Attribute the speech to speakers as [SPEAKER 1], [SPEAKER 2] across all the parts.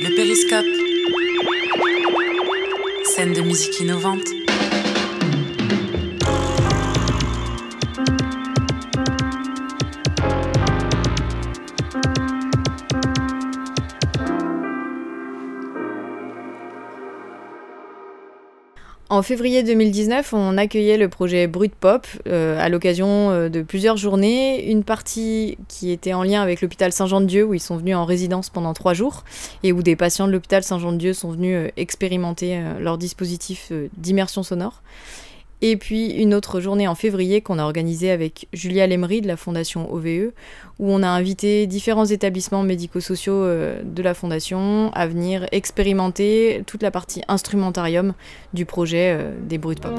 [SPEAKER 1] Le périscope. Scène de musique innovante.
[SPEAKER 2] En février 2019, on accueillait le projet Brut Pop euh, à l'occasion euh, de plusieurs journées. Une partie qui était en lien avec l'hôpital Saint-Jean-de-Dieu, où ils sont venus en résidence pendant trois jours, et où des patients de l'hôpital Saint-Jean-de-Dieu sont venus euh, expérimenter leur dispositif d'immersion sonore. Et puis une autre journée en février qu'on a organisée avec Julia Lemery de la Fondation OVE, où on a invité différents établissements médico-sociaux euh, de la Fondation à venir expérimenter toute la partie instrumentarium du projet euh, des bruits de pop.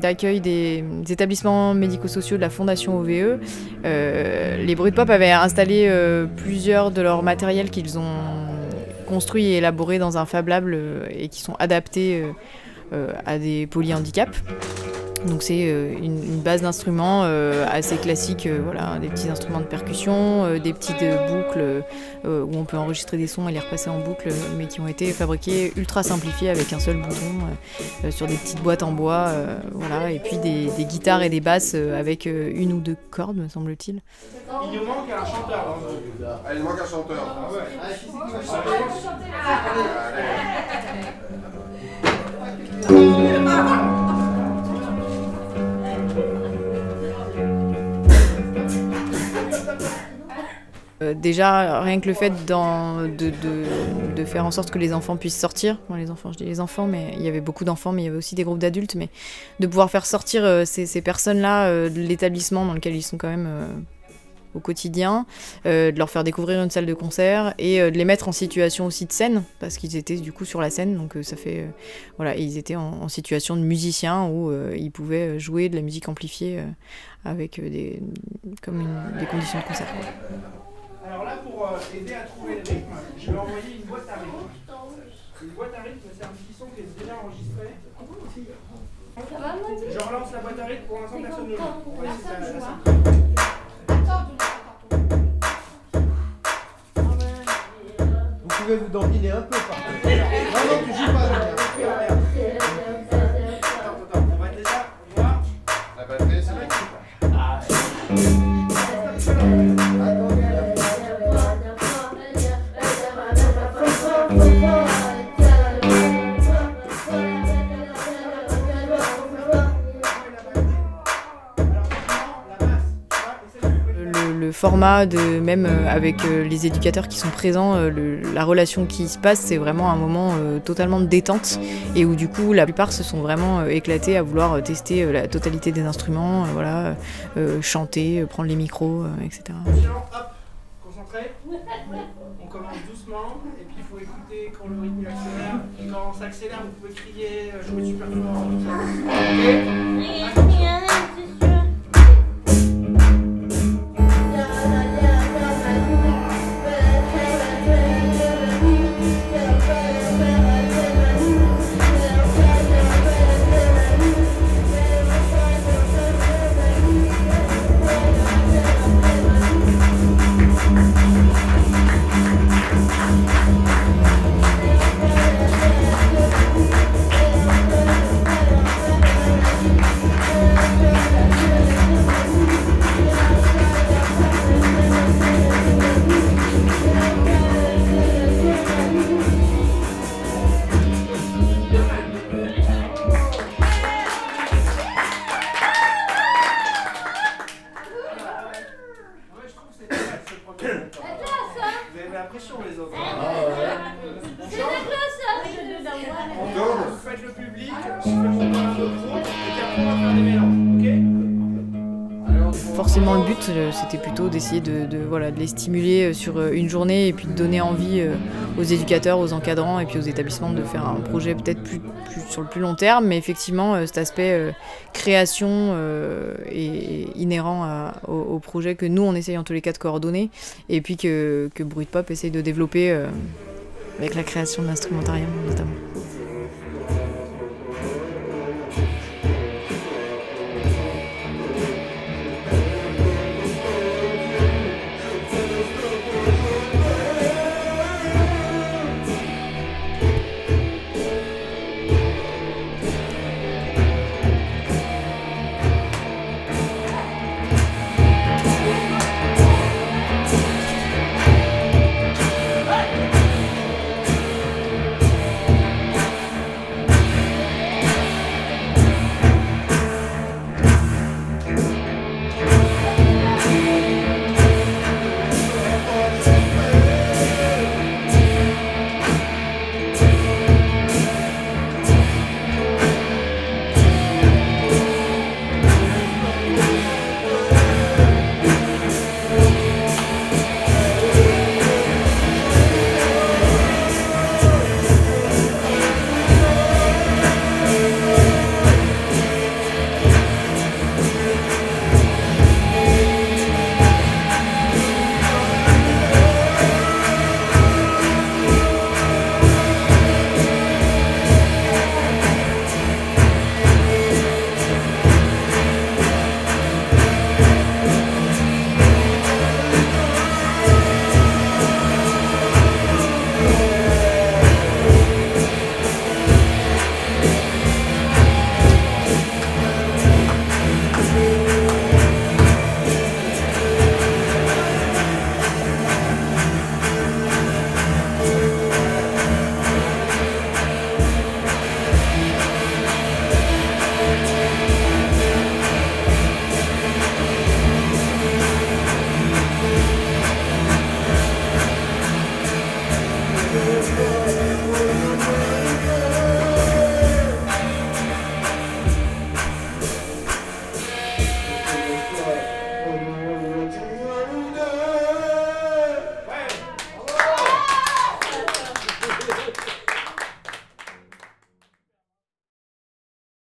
[SPEAKER 2] d'accueil des, établissements médico-sociaux de la Fondation OVE, euh, les Bruits de Pop avaient installé euh, plusieurs de leurs matériels qu'ils ont construits et élaborés dans un Fab Lab euh, et qui sont adaptés à des polyhandicaps. Donc c'est euh, une, base d'instruments euh, assez classique, euh, voilà, des petits instruments de percussion, des petites boucles où on peut enregistrer des sons et les repasser en boucle, mais qui ont été fabriqués ultra simplifiés avec un seul bouton sur des petites boîtes en bois, voilà, et puis des, guitares et des basses avec une ou deux cordes, me semble-t-il.
[SPEAKER 3] Il nous manque un chanteur.
[SPEAKER 4] Ah, il manque un chanteur.
[SPEAKER 2] Ah Euh, déjà, rien que le fait de, faire en sorte que les enfants puissent sortir, les enfants, je dis les enfants, mais il y avait beaucoup d'enfants, mais il y avait aussi des groupes d'adultes, mais de pouvoir faire sortir euh, ces, personnes-là euh, de l'établissement dans lequel ils sont quand même au quotidien, de leur faire découvrir une salle de concert et de les mettre en situation aussi de scène, parce qu'ils étaient du coup sur la scène, donc ça fait. voilà, ils étaient en, situation de musiciens où ils pouvaient jouer de la musique amplifiée avec des, comme des conditions de concert.
[SPEAKER 3] Pour euh, aider à trouver le rythme, je vais envoyer une boîte à rythme. Une boîte à rythme, c'est un petit son qui est déjà enregistré. Je relance la boîte à rythme, pour l'instant personne ne joue.
[SPEAKER 5] Vous pouvez vous dandiner un peu par contre. Non, non, tu joues pas,
[SPEAKER 2] format, de, même euh, avec euh, les éducateurs qui sont présents, euh, la relation qui se passe, c'est vraiment un moment totalement de détente et où du coup la plupart se sont vraiment éclatés à vouloir tester la totalité des instruments, voilà, chanter, prendre les micros, etc.
[SPEAKER 3] Hop, concentré. On commence doucement et puis il faut écouter quand le rythme accélère. Et quand ça accélère, vous pouvez crier, jouer super fort. La pression les autres.
[SPEAKER 4] On tourne
[SPEAKER 3] Vous faites le public, je fais mon de groupe, et puis après on va faire des mélanges,
[SPEAKER 4] on tourne.
[SPEAKER 2] Forcément, le but, euh, c'était plutôt d'essayer de, de, les stimuler euh, sur euh, une journée et puis de donner envie aux éducateurs, aux encadrants et puis aux établissements de faire un projet peut-être plus, sur le plus long terme. Mais effectivement, cet aspect création est inhérent au, projet que nous, on essaye en tous les cas de coordonner et puis que, que Bruit Pop essaye de développer avec la création de l'instrumentarium notamment.